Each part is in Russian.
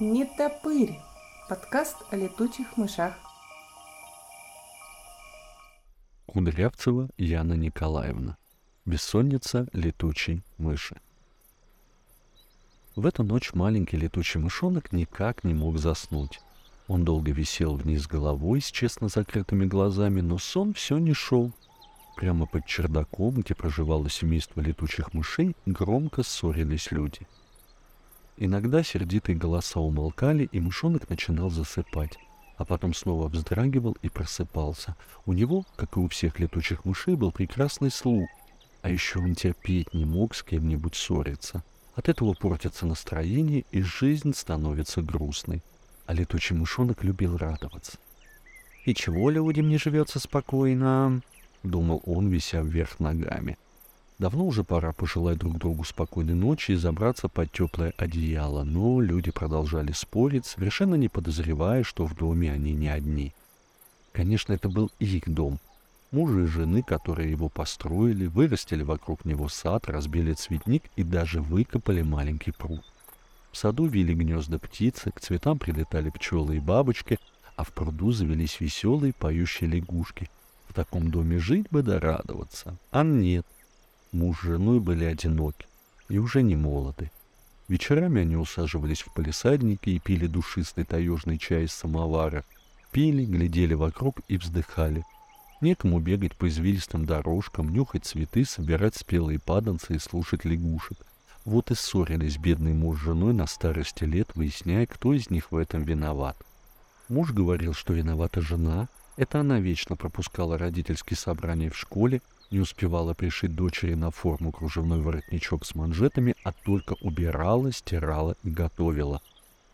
Не топырь. Подкаст о летучих мышах. Кудрявцева Яна Николаевна. Бессонница летучей мыши. В эту ночь маленький летучий мышонок никак не мог заснуть. Он долго висел вниз головой с честно закрытыми глазами, но сон все не шел. Прямо под чердаком, где проживало семейство летучих мышей, громко ссорились люди — Иногда сердитые голоса умолкали, и мышонок начинал засыпать, а потом снова вздрагивал и просыпался. У него, как и у всех летучих мышей, был прекрасный слух, а еще он терпеть не мог с кем-нибудь ссориться. От этого портится настроение, и жизнь становится грустной. А летучий мышонок любил радоваться. «И чего людям не живется спокойно?» — думал он, вися вверх ногами. Давно уже пора пожелать друг другу спокойной ночи и забраться под теплое одеяло, но люди продолжали спорить, совершенно не подозревая, что в доме они не одни. Конечно, это был их дом. Мужа и жены, которые его построили, вырастили вокруг него сад, разбили цветник и даже выкопали маленький пруд. В саду вили гнезда птицы, к цветам прилетали пчелы и бабочки, а в пруду завелись веселые поющие лягушки. В таком доме жить бы да радоваться. А нет, Муж с женой были одиноки и уже не молоды. Вечерами они усаживались в палисаднике и пили душистый таежный чай из самовара. Пили, глядели вокруг и вздыхали. Некому бегать по извилистым дорожкам, нюхать цветы, собирать спелые паданцы и слушать лягушек. Вот и ссорились бедный муж с женой на старости лет, выясняя, кто из них в этом виноват. Муж говорил, что виновата жена. Это она вечно пропускала родительские собрания в школе, не успевала пришить дочери на форму кружевной воротничок с манжетами, а только убирала, стирала и готовила.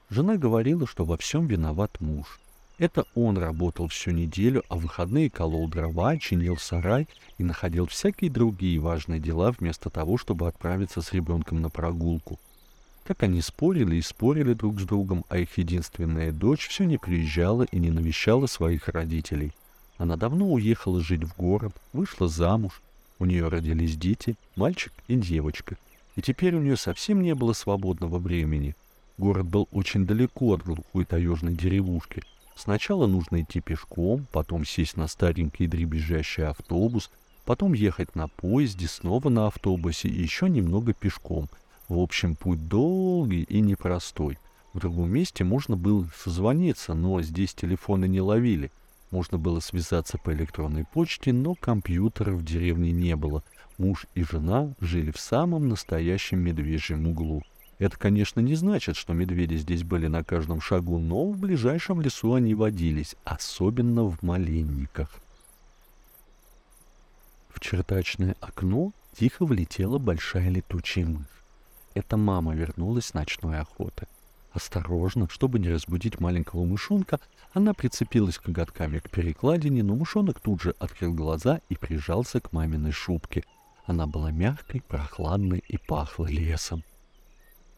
Жена говорила, что во всем виноват муж. Это он работал всю неделю, а в выходные колол дрова, чинил сарай и находил всякие другие важные дела вместо того, чтобы отправиться с ребенком на прогулку. Так они спорили и спорили друг с другом, а их единственная дочь все не приезжала и не навещала своих родителей. Она давно уехала жить в город, вышла замуж. У нее родились дети, мальчик и девочка. И теперь у нее совсем не было свободного времени. Город был очень далеко от глухой таежной деревушки. Сначала нужно идти пешком, потом сесть на старенький дребезжащий автобус, потом ехать на поезде, снова на автобусе и еще немного пешком. В общем, путь долгий и непростой. В другом месте можно было созвониться, но здесь телефоны не ловили. Можно было связаться по электронной почте, но компьютера в деревне не было. Муж и жена жили в самом настоящем медвежьем углу. Это, конечно, не значит, что медведи здесь были на каждом шагу, но в ближайшем лесу они водились, особенно в маленниках. В чердачное окно тихо влетела большая летучая мышь. Это мама вернулась с ночной охоты. Осторожно, чтобы не разбудить маленького мышонка, она прицепилась коготками к перекладине, но мышонок тут же открыл глаза и прижался к маминой шубке. Она была мягкой, прохладной и пахла лесом.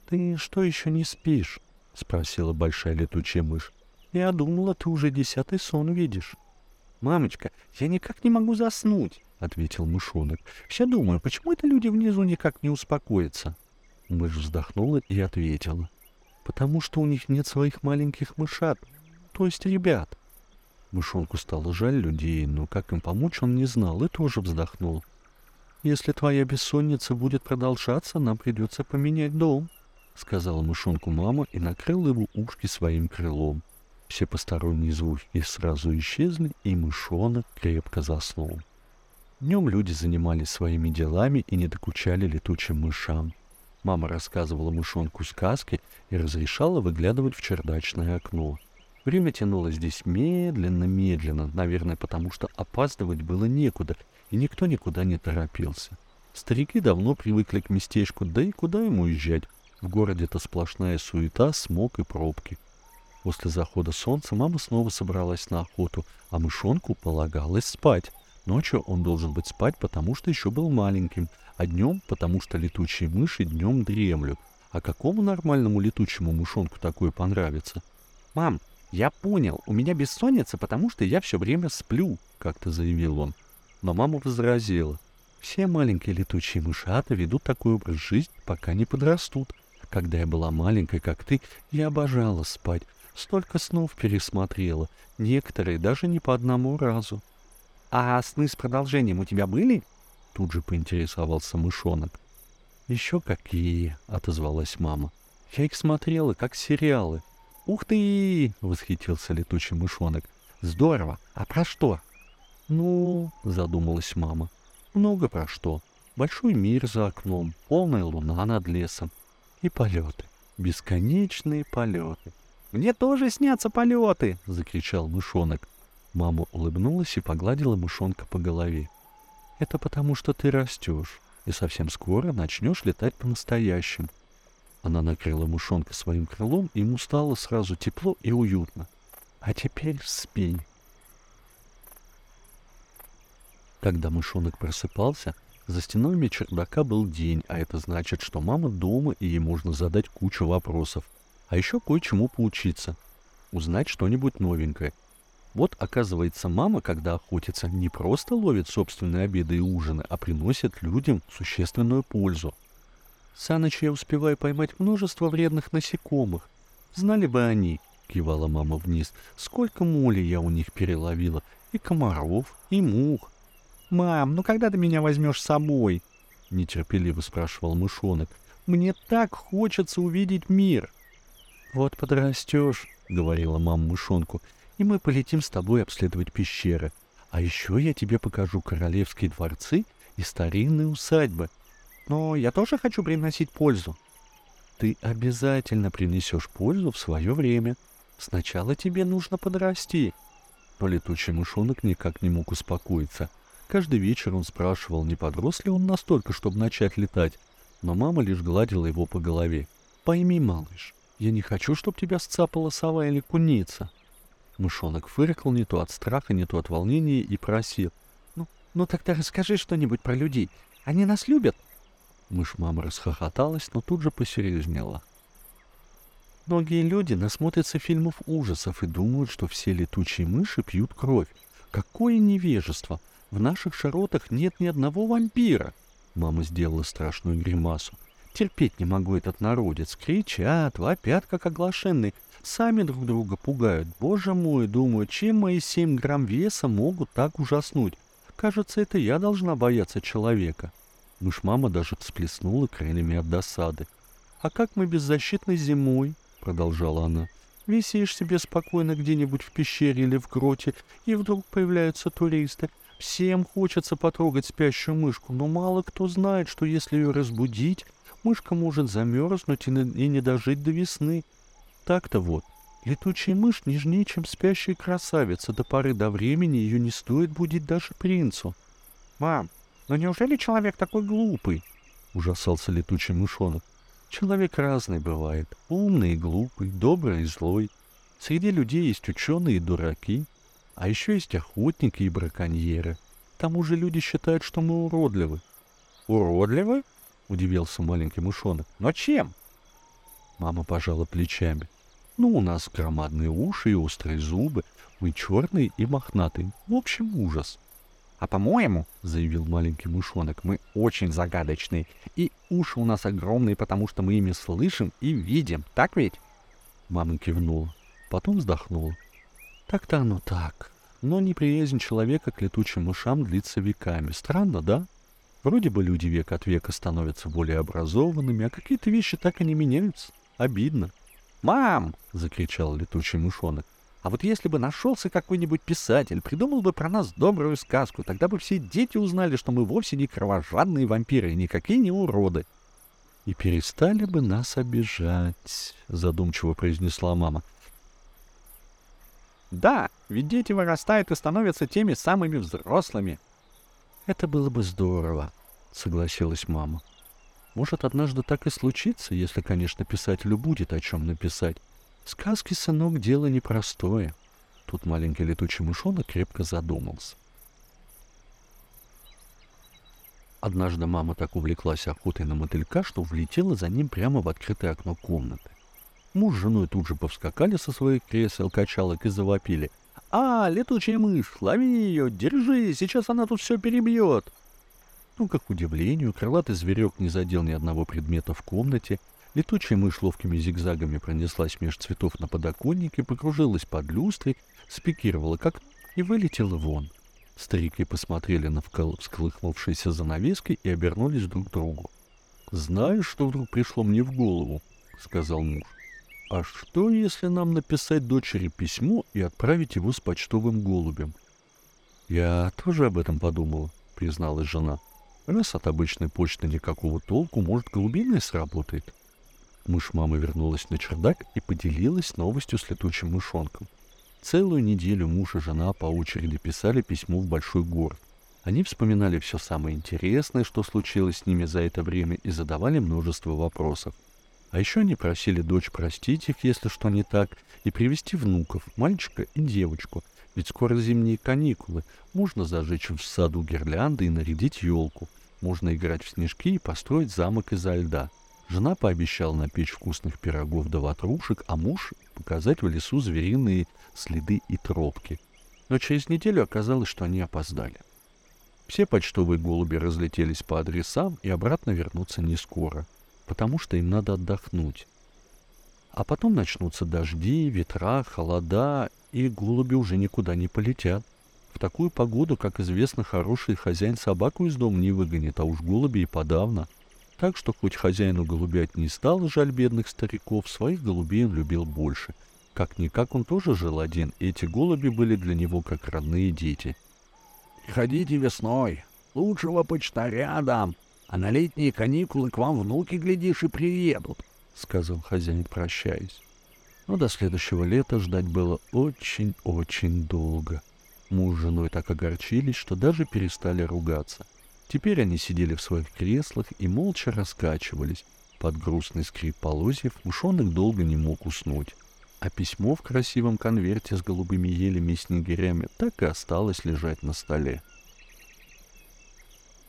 «Ты что еще не спишь?» — спросила большая летучая мышь. «Я думала, ты уже десятый сон видишь». «Мамочка, я никак не могу заснуть», — ответил мышонок. «Все думаю, почему это люди внизу никак не успокоятся?» Мышь вздохнула и ответила потому что у них нет своих маленьких мышат, то есть ребят. Мышонку стало жаль людей, но как им помочь он не знал и тоже вздохнул. «Если твоя бессонница будет продолжаться, нам придется поменять дом», — сказала мышонку мама и накрыла его ушки своим крылом. Все посторонние звуки сразу исчезли, и мышонок крепко заснул. Днем люди занимались своими делами и не докучали летучим мышам. Мама рассказывала мышонку сказки и разрешала выглядывать в чердачное окно. Время тянулось здесь медленно-медленно, наверное, потому что опаздывать было некуда, и никто никуда не торопился. Старики давно привыкли к местечку, да и куда ему уезжать? В городе-то сплошная суета, смог и пробки. После захода солнца мама снова собралась на охоту, а мышонку полагалось спать. Ночью он должен быть спать, потому что еще был маленьким, а днем, потому что летучие мыши днем дремлют. А какому нормальному летучему мышонку такое понравится? «Мам, я понял, у меня бессонница, потому что я все время сплю», — как-то заявил он. Но мама возразила. «Все маленькие летучие мышата ведут такой образ жизни, пока не подрастут. Когда я была маленькой, как ты, я обожала спать. Столько снов пересмотрела, некоторые даже не по одному разу. А сны с продолжением у тебя были? Тут же поинтересовался мышонок. Еще какие, отозвалась мама. Я их смотрела, как сериалы. Ух ты! восхитился летучий мышонок. Здорово! А про что? Ну, задумалась мама. Много про что. Большой мир за окном, полная луна над лесом. И полеты. Бесконечные полеты. «Мне тоже снятся полеты!» — закричал мышонок. Мама улыбнулась и погладила мышонка по голове. «Это потому, что ты растешь, и совсем скоро начнешь летать по-настоящему». Она накрыла мышонка своим крылом, и ему стало сразу тепло и уютно. «А теперь спи». Когда мышонок просыпался, за стенами чердака был день, а это значит, что мама дома, и ей можно задать кучу вопросов — а еще кое-чему поучиться, узнать что-нибудь новенькое. Вот, оказывается, мама, когда охотится, не просто ловит собственные обеды и ужины, а приносит людям существенную пользу. Саныч я успеваю поймать множество вредных насекомых. Знали бы они, кивала мама вниз, сколько моли я у них переловила, и комаров, и мух. «Мам, ну когда ты меня возьмешь с собой?» — нетерпеливо спрашивал мышонок. «Мне так хочется увидеть мир!» «Вот подрастешь», — говорила мама мышонку, — «и мы полетим с тобой обследовать пещеры. А еще я тебе покажу королевские дворцы и старинные усадьбы. Но я тоже хочу приносить пользу». «Ты обязательно принесешь пользу в свое время. Сначала тебе нужно подрасти». Но летучий мышонок никак не мог успокоиться. Каждый вечер он спрашивал, не подрос ли он настолько, чтобы начать летать. Но мама лишь гладила его по голове. «Пойми, малыш, я не хочу, чтобы тебя сцапала сова или куница. Мышонок фыркал не то от страха, не то от волнения и просил. «Ну, ну тогда расскажи что-нибудь про людей. Они нас любят?» Мышь-мама расхохоталась, но тут же посерьезнела. Многие люди насмотрятся фильмов ужасов и думают, что все летучие мыши пьют кровь. Какое невежество! В наших широтах нет ни одного вампира. Мама сделала страшную гримасу. Терпеть не могу этот народец. Кричат, вопят, как оглашенные. Сами друг друга пугают. Боже мой, думаю, чем мои семь грамм веса могут так ужаснуть? Кажется, это я должна бояться человека. Мышь-мама даже всплеснула крыльями от досады. «А как мы беззащитны зимой?» — продолжала она. «Висишь себе спокойно где-нибудь в пещере или в гроте, и вдруг появляются туристы. Всем хочется потрогать спящую мышку, но мало кто знает, что если ее разбудить, мышка может замерзнуть и, не дожить до весны. Так-то вот, летучая мышь нежнее, чем спящая красавица. До поры до времени ее не стоит будить даже принцу. «Мам, но неужели человек такой глупый?» — ужасался летучий мышонок. «Человек разный бывает. Умный и глупый, добрый и злой. Среди людей есть ученые и дураки. А еще есть охотники и браконьеры. К тому же люди считают, что мы уродливы». «Уродливы?» Удивился маленький мышонок. «Но чем?» Мама пожала плечами. «Ну, у нас громадные уши и острые зубы. Мы черные и мохнатые. В общем, ужас». «А по-моему, — заявил маленький мышонок, — мы очень загадочные. И уши у нас огромные, потому что мы ими слышим и видим. Так ведь?» Мама кивнула. Потом вздохнула. «Так-то оно так. Но неприязнь человека к летучим мышам длится веками. Странно, да?» Вроде бы люди век от века становятся более образованными, а какие-то вещи так и не меняются. Обидно. «Мам!» — закричал летучий мышонок. «А вот если бы нашелся какой-нибудь писатель, придумал бы про нас добрую сказку, тогда бы все дети узнали, что мы вовсе не кровожадные вампиры и никакие не уроды». «И перестали бы нас обижать», — задумчиво произнесла мама. «Да, ведь дети вырастают и становятся теми самыми взрослыми», «Это было бы здорово», — согласилась мама. «Может, однажды так и случится, если, конечно, писателю будет о чем написать. Сказки, сынок, дело непростое». Тут маленький летучий мышонок крепко задумался. Однажды мама так увлеклась охотой на мотылька, что влетела за ним прямо в открытое окно комнаты. Муж с женой тут же повскакали со своих кресел, качалок и завопили — «А, летучая мышь, лови ее, держи, сейчас она тут все перебьет!» Ну, как удивлению, крылатый зверек не задел ни одного предмета в комнате, Летучая мышь ловкими зигзагами пронеслась меж цветов на подоконнике, покружилась под люстрой, спикировала как и вылетела вон. Старики посмотрели на всколыхнувшиеся занавески и обернулись друг к другу. «Знаешь, что вдруг пришло мне в голову?» — сказал муж. «А что, если нам написать дочери письмо и отправить его с почтовым голубем?» «Я тоже об этом подумала», — призналась жена. «Раз от обычной почты никакого толку, может, голубиная сработает?» Мышь мамы вернулась на чердак и поделилась новостью с летучим мышонком. Целую неделю муж и жена по очереди писали письмо в большой город. Они вспоминали все самое интересное, что случилось с ними за это время, и задавали множество вопросов. А еще они просили дочь простить их, если что не так, и привести внуков, мальчика и девочку. Ведь скоро зимние каникулы. Можно зажечь в саду гирлянды и нарядить елку. Можно играть в снежки и построить замок изо льда. Жена пообещала напечь вкусных пирогов да ватрушек, а муж показать в лесу звериные следы и тропки. Но через неделю оказалось, что они опоздали. Все почтовые голуби разлетелись по адресам и обратно вернутся не скоро, потому что им надо отдохнуть. А потом начнутся дожди, ветра, холода, и голуби уже никуда не полетят. В такую погоду, как известно, хороший хозяин собаку из дома не выгонит, а уж голуби и подавно. Так что хоть хозяину голубят не стало жаль бедных стариков, своих голубей он любил больше. Как-никак он тоже жил один, и эти голуби были для него как родные дети — Ходите весной. Лучшего почтаря дам. А на летние каникулы к вам внуки, глядишь, и приедут, — сказал хозяин, прощаясь. Но до следующего лета ждать было очень-очень долго. Муж с женой так огорчились, что даже перестали ругаться. Теперь они сидели в своих креслах и молча раскачивались. Под грустный скрип полозьев мышонок долго не мог уснуть а письмо в красивом конверте с голубыми елями и снегирями так и осталось лежать на столе.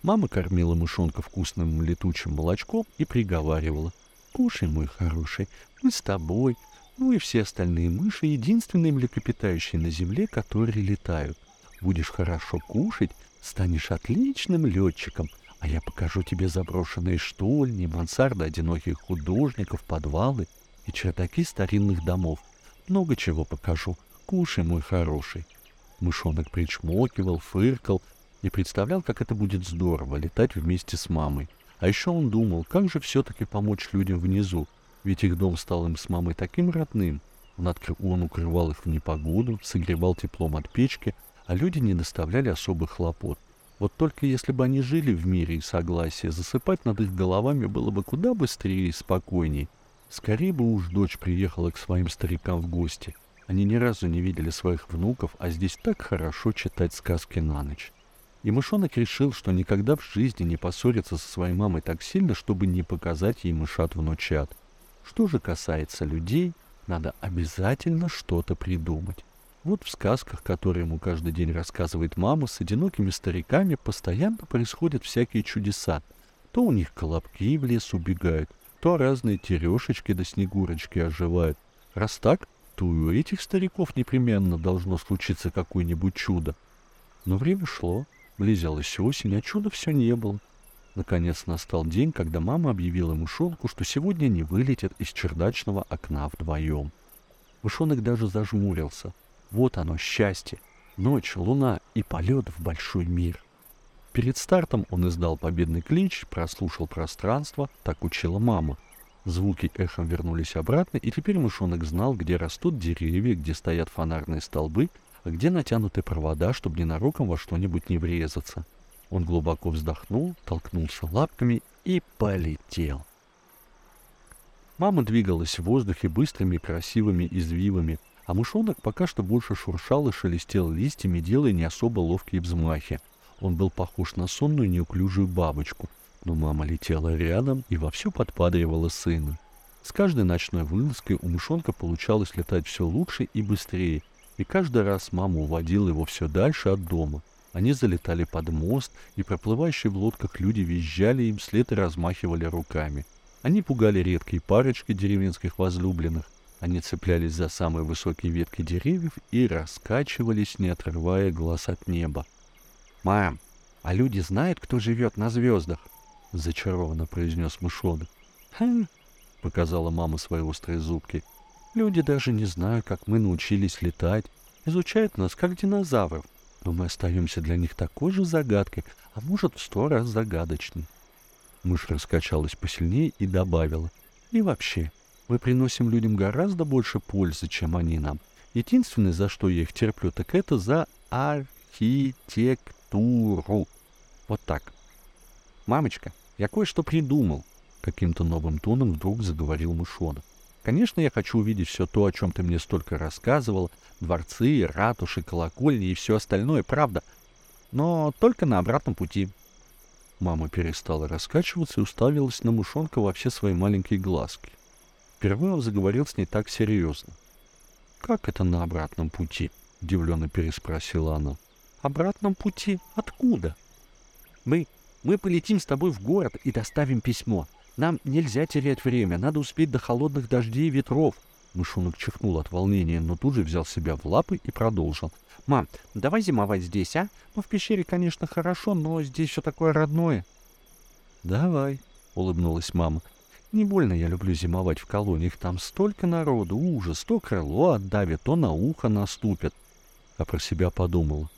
Мама кормила мышонка вкусным летучим молочком и приговаривала. «Кушай, мой хороший, мы с тобой, ну и все остальные мыши, единственные млекопитающие на земле, которые летают. Будешь хорошо кушать, станешь отличным летчиком, а я покажу тебе заброшенные штольни, мансарды одиноких художников, подвалы и чердаки старинных домов. Много чего покажу. Кушай, мой хороший. Мышонок причмокивал, фыркал и представлял, как это будет здорово летать вместе с мамой. А еще он думал, как же все-таки помочь людям внизу, ведь их дом стал им с мамой таким родным. Он, откры... он укрывал их в непогоду, согревал теплом от печки, а люди не доставляли особых хлопот. Вот только если бы они жили в мире и согласии, засыпать над их головами было бы куда быстрее и спокойней. Скорее бы уж дочь приехала к своим старикам в гости. Они ни разу не видели своих внуков, а здесь так хорошо читать сказки на ночь. И мышонок решил, что никогда в жизни не поссорится со своей мамой так сильно, чтобы не показать ей мышат-внучат. Что же касается людей, надо обязательно что-то придумать. Вот в сказках, которые ему каждый день рассказывает мама, с одинокими стариками постоянно происходят всякие чудеса. То у них колобки в лес убегают, то разные терешечки да снегурочки оживают. Раз так, то и у этих стариков непременно должно случиться какое-нибудь чудо. Но время шло, близилась осень, а чуда все не было. Наконец настал день, когда мама объявила мышонку, что сегодня не вылетят из чердачного окна вдвоем. Мышонок даже зажмурился. Вот оно, счастье. Ночь, луна и полет в большой мир. Перед стартом он издал победный клич, прослушал пространство, так учила мама. Звуки эхом вернулись обратно, и теперь мышонок знал, где растут деревья, где стоят фонарные столбы, где натянуты провода, чтобы ненароком во что-нибудь не врезаться. Он глубоко вздохнул, толкнулся лапками и полетел. Мама двигалась в воздухе быстрыми красивыми извивами, а мышонок пока что больше шуршал и шелестел листьями, делая не особо ловкие взмахи. Он был похож на сонную неуклюжую бабочку, но мама летела рядом и вовсю подпадривала сына. С каждой ночной вылазкой у мышонка получалось летать все лучше и быстрее, и каждый раз мама уводила его все дальше от дома. Они залетали под мост, и проплывающие в лодках люди визжали им вслед и размахивали руками. Они пугали редкие парочки деревенских возлюбленных. Они цеплялись за самые высокие ветки деревьев и раскачивались, не отрывая глаз от неба. «Мам, а люди знают, кто живет на звездах?» — зачарованно произнес мышонок. «Хм, показала мама свои острые зубки. «Люди даже не знают, как мы научились летать, изучают нас как динозавров, но мы остаемся для них такой же загадкой, а может в сто раз загадочней». Мышь раскачалась посильнее и добавила. «И вообще, мы приносим людям гораздо больше пользы, чем они нам. Единственное, за что я их терплю, так это за архитектуру. Вот так. Мамочка, я кое-что придумал. Каким-то новым тоном вдруг заговорил мышонок. Конечно, я хочу увидеть все то, о чем ты мне столько рассказывал. Дворцы, ратуши, колокольни и все остальное, правда. Но только на обратном пути. Мама перестала раскачиваться и уставилась на мышонка во все свои маленькие глазки. Впервые он заговорил с ней так серьезно. «Как это на обратном пути?» — удивленно переспросила она. «Обратном пути? Откуда?» «Мы... мы полетим с тобой в город и доставим письмо. Нам нельзя терять время, надо успеть до холодных дождей и ветров». Мышонок чихнул от волнения, но тут же взял себя в лапы и продолжил. «Мам, давай зимовать здесь, а? Ну, в пещере, конечно, хорошо, но здесь все такое родное». «Давай», — улыбнулась мама. Не больно я люблю зимовать в колониях, там столько народу, ужас, то крыло отдавит, то на ухо наступит. А про себя подумал,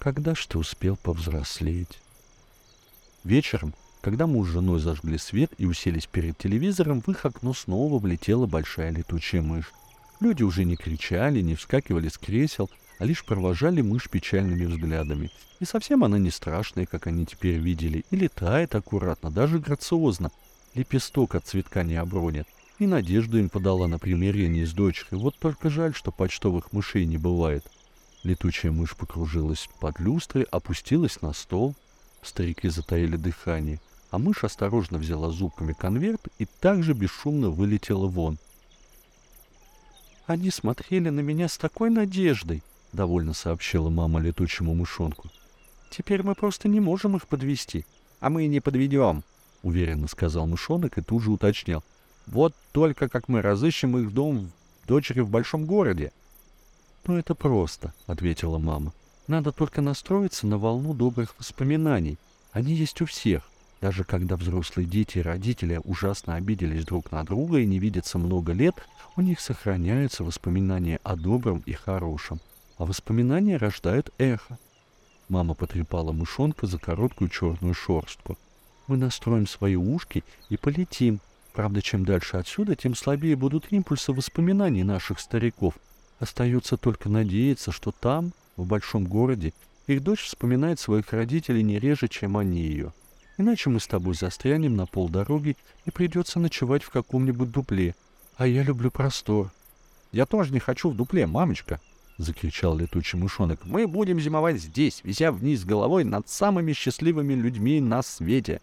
когда ж ты успел повзрослеть? Вечером, когда муж с женой зажгли свет и уселись перед телевизором, в их окно снова влетела большая летучая мышь. Люди уже не кричали, не вскакивали с кресел, а лишь провожали мышь печальными взглядами. И совсем она не страшная, как они теперь видели, и летает аккуратно, даже грациозно, лепесток от цветка не обронит. И надежду им подала на примирение с дочкой. Вот только жаль, что почтовых мышей не бывает. Летучая мышь покружилась под люстрой, опустилась на стол. Старики затаили дыхание, а мышь осторожно взяла зубками конверт и также бесшумно вылетела вон. «Они смотрели на меня с такой надеждой», — довольно сообщила мама летучему мышонку. «Теперь мы просто не можем их подвести, а мы и не подведем», — уверенно сказал мышонок и тут же уточнил. «Вот только как мы разыщем их дом дочери в большом городе». «Ну, это просто», — ответила мама. «Надо только настроиться на волну добрых воспоминаний. Они есть у всех. Даже когда взрослые дети и родители ужасно обиделись друг на друга и не видятся много лет, у них сохраняются воспоминания о добром и хорошем. А воспоминания рождают эхо. Мама потрепала мышонка за короткую черную шорстку. Мы настроим свои ушки и полетим. Правда, чем дальше отсюда, тем слабее будут импульсы воспоминаний наших стариков. Остается только надеяться, что там, в большом городе, их дочь вспоминает своих родителей не реже, чем они ее. Иначе мы с тобой застрянем на полдороги и придется ночевать в каком-нибудь дупле. А я люблю простор. Я тоже не хочу в дупле, мамочка, — закричал летучий мышонок. «Мы будем зимовать здесь, вися вниз головой над самыми счастливыми людьми на свете!»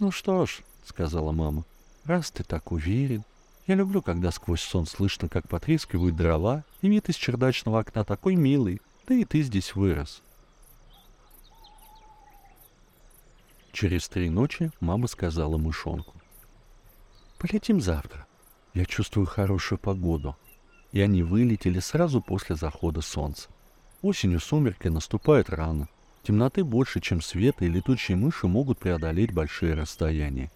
«Ну что ж», — сказала мама, — «раз ты так уверен, я люблю, когда сквозь сон слышно, как потрескивают дрова, и вид из чердачного окна такой милый, да и ты здесь вырос». Через три ночи мама сказала мышонку. «Полетим завтра. Я чувствую хорошую погоду». И они вылетели сразу после захода солнца. Осенью сумерки наступают рано, Темноты больше, чем света, и летучие мыши могут преодолеть большие расстояния.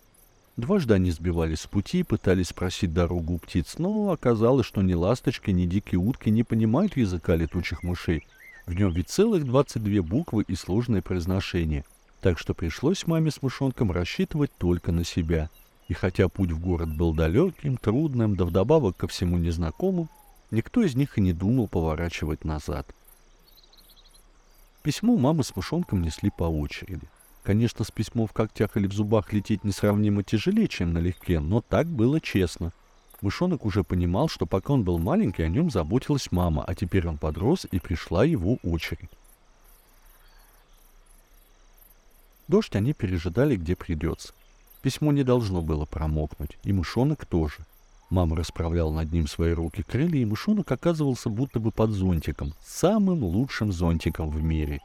Дважды они сбивались с пути и пытались спросить дорогу у птиц, но оказалось, что ни ласточки, ни дикие утки не понимают языка летучих мышей. В нем ведь целых 22 буквы и сложное произношение. Так что пришлось маме с мышонком рассчитывать только на себя. И хотя путь в город был далеким, трудным, да вдобавок ко всему незнакомым, никто из них и не думал поворачивать назад. Письмо мамы с мышонком несли по очереди. Конечно, с письмом в когтях или в зубах лететь несравнимо тяжелее, чем налегке, но так было честно. Мышонок уже понимал, что пока он был маленький, о нем заботилась мама, а теперь он подрос, и пришла его очередь. Дождь они пережидали, где придется. Письмо не должно было промокнуть, и мышонок тоже. Мама расправляла над ним свои руки крылья, и мышонок оказывался будто бы под зонтиком, самым лучшим зонтиком в мире.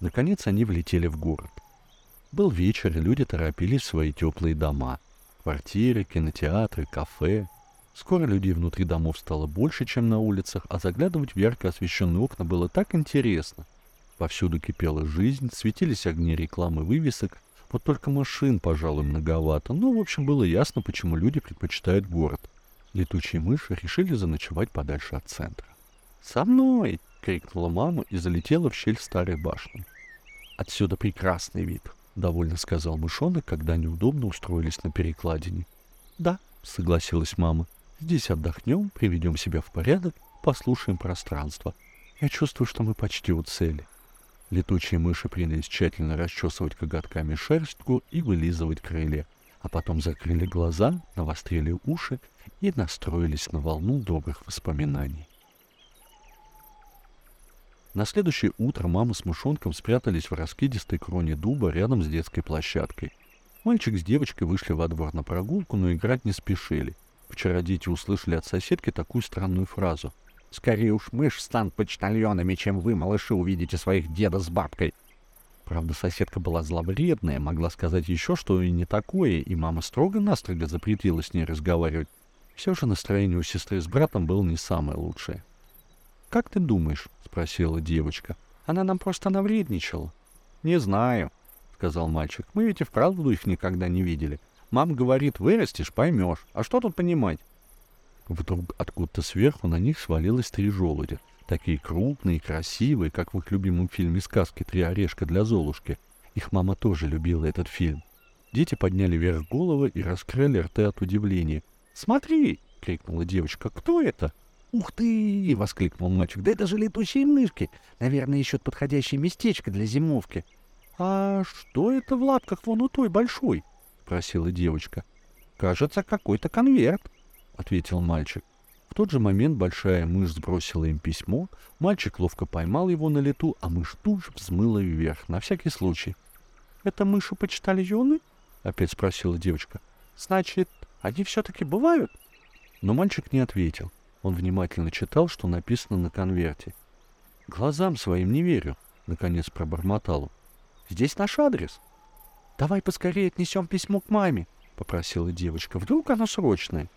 Наконец они влетели в город. Был вечер, и люди торопились в свои теплые дома. Квартиры, кинотеатры, кафе. Скоро людей внутри домов стало больше, чем на улицах, а заглядывать в ярко освещенные окна было так интересно. Повсюду кипела жизнь, светились огни рекламы вывесок, Вот только машин, пожалуй, многовато. Но, в общем, было ясно, почему люди предпочитают город. Летучие мыши решили заночевать подальше от центра. «Со мной!» — крикнула мама и залетела в щель старой башни. «Отсюда прекрасный вид», — довольно сказал мышонок, когда неудобно устроились на перекладине. «Да», — согласилась мама. «Здесь отдохнем, приведем себя в порядок, послушаем пространство. Я чувствую, что мы почти у цели». Летучие мыши принялись тщательно расчесывать коготками шерстку и вылизывать крылья, а потом закрыли глаза, навострили уши и настроились на волну добрых воспоминаний. На следующее утро мама с мышонком спрятались в раскидистой кроне дуба рядом с детской площадкой. Мальчик с девочкой вышли во двор на прогулку, но играть не спешили. Вчера дети услышали от соседки такую странную фразу. Скорее уж мышь станут почтальонами, чем вы, малыши, увидите своих деда с бабкой. Правда, соседка была зловредная, могла сказать еще что и не такое, и мама строго-настрого запретила с ней разговаривать. Все же настроение у сестры с братом было не самое лучшее. «Как ты думаешь?» — спросила девочка. «Она нам просто навредничала». «Не знаю», — сказал мальчик. «Мы ведь и вправду их никогда не видели. Мама говорит, вырастешь, поймешь. А что тут понимать?» Вдруг откуда-то сверху на них свалилось три желудя. Такие крупные, красивые, как в их любимом фильме сказки «Три орешка для Золушки». Их мама тоже любила этот фильм. Дети подняли вверх головы и раскрыли рты от удивления. «Смотри!» — крикнула девочка. «Кто это?» «Ух ты!» — воскликнул мальчик. «Да это же летучие мышки! Наверное, ищут подходящее местечко для зимовки». «А что это в лапках вон у той большой?» — спросила девочка. «Кажется, какой-то конверт». — ответил мальчик. В тот же момент большая мышь сбросила им письмо, мальчик ловко поймал его на лету, а мышь тут же взмыла вверх, на всякий случай. «Это мыши-почтальоны?» — опять спросила девочка. «Значит, они все-таки бывают?» Но мальчик не ответил. Он внимательно читал, что написано на конверте. «Глазам своим не верю», — наконец пробормотал он. «Здесь наш адрес». «Давай поскорее отнесем письмо к маме», — попросила девочка. «Вдруг оно срочное?»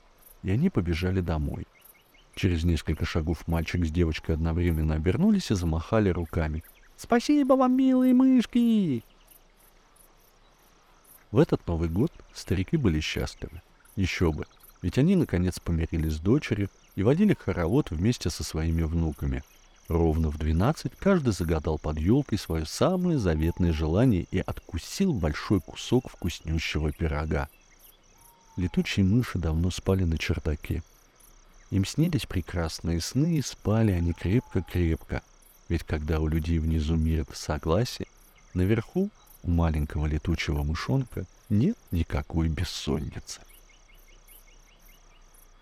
И они побежали домой. Через несколько шагов мальчик с девочкой одновременно обернулись и замахали руками. «Спасибо вам, милые мышки!» В этот Новый год старики были счастливы. Еще бы, ведь они наконец помирились с дочерью и водили хоровод вместе со своими внуками. Ровно в двенадцать каждый загадал под елкой свое самое заветное желание и откусил большой кусок вкуснющего пирога. Летучие мыши давно спали на чердаке. Им снились прекрасные сны, и спали они крепко-крепко. Ведь когда у людей внизу мир согласие, наверху у маленького летучего мышонка нет никакой бессонницы.